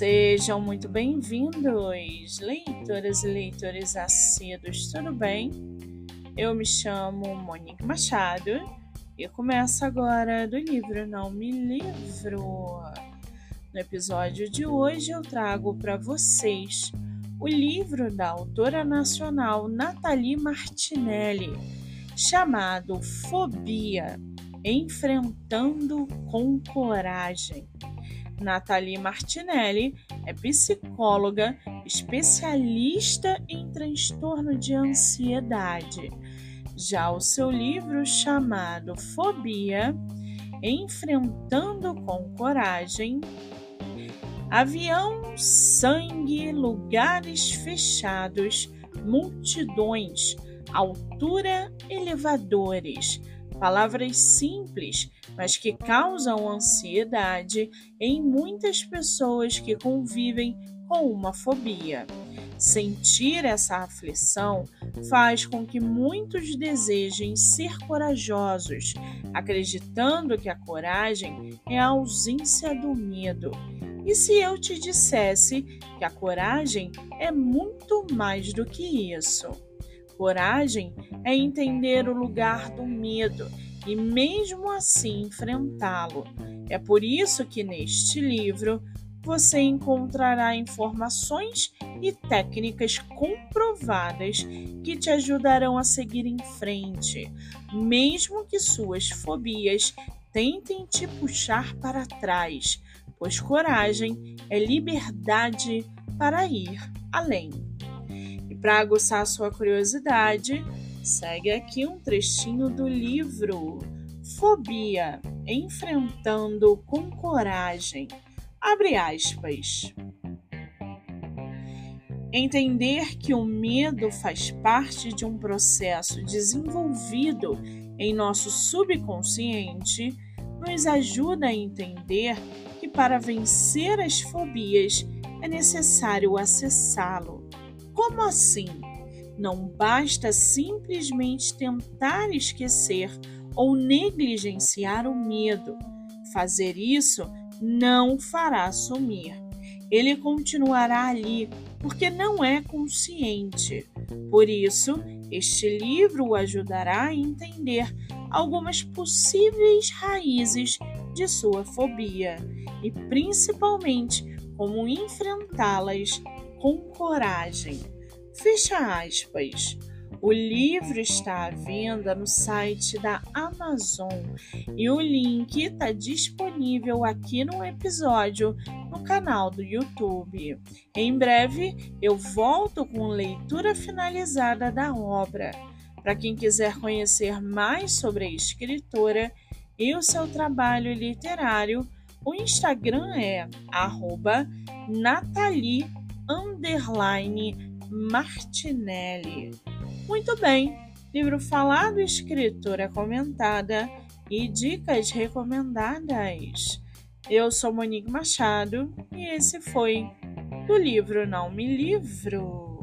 Sejam muito bem-vindos, leitoras e leitores assíduos, tudo bem? Eu me chamo Monique Machado e começo agora do livro Não Me Livro. No episódio de hoje eu trago para vocês o livro da autora nacional Nathalie Martinelli, chamado Fobia Enfrentando com Coragem. Nathalie Martinelli é psicóloga, especialista em transtorno de ansiedade. Já o seu livro chamado Fobia, Enfrentando com Coragem, Avião, sangue, lugares fechados, multidões, altura, elevadores Palavras simples, mas que causam ansiedade em muitas pessoas que convivem com uma fobia. Sentir essa aflição faz com que muitos desejem ser corajosos, acreditando que a coragem é a ausência do medo. E se eu te dissesse que a coragem é muito mais do que isso? Coragem é entender o lugar do medo e, mesmo assim, enfrentá-lo. É por isso que neste livro você encontrará informações e técnicas comprovadas que te ajudarão a seguir em frente, mesmo que suas fobias tentem te puxar para trás, pois coragem é liberdade para ir além. Para aguçar sua curiosidade, segue aqui um trechinho do livro Fobia Enfrentando com Coragem. Abre aspas. Entender que o medo faz parte de um processo desenvolvido em nosso subconsciente nos ajuda a entender que para vencer as fobias é necessário acessá-lo. Como assim? Não basta simplesmente tentar esquecer ou negligenciar o medo. Fazer isso não fará sumir. Ele continuará ali porque não é consciente. Por isso, este livro o ajudará a entender algumas possíveis raízes de sua fobia e, principalmente, como enfrentá-las com coragem. Fecha aspas. O livro está à venda no site da Amazon e o link está disponível aqui no episódio no canal do YouTube. Em breve eu volto com leitura finalizada da obra. Para quem quiser conhecer mais sobre a escritora e o seu trabalho literário, o Instagram é underline Martinelli. Muito bem, livro falado, escritora comentada e dicas recomendadas. Eu sou Monique Machado e esse foi do livro Não Me Livro.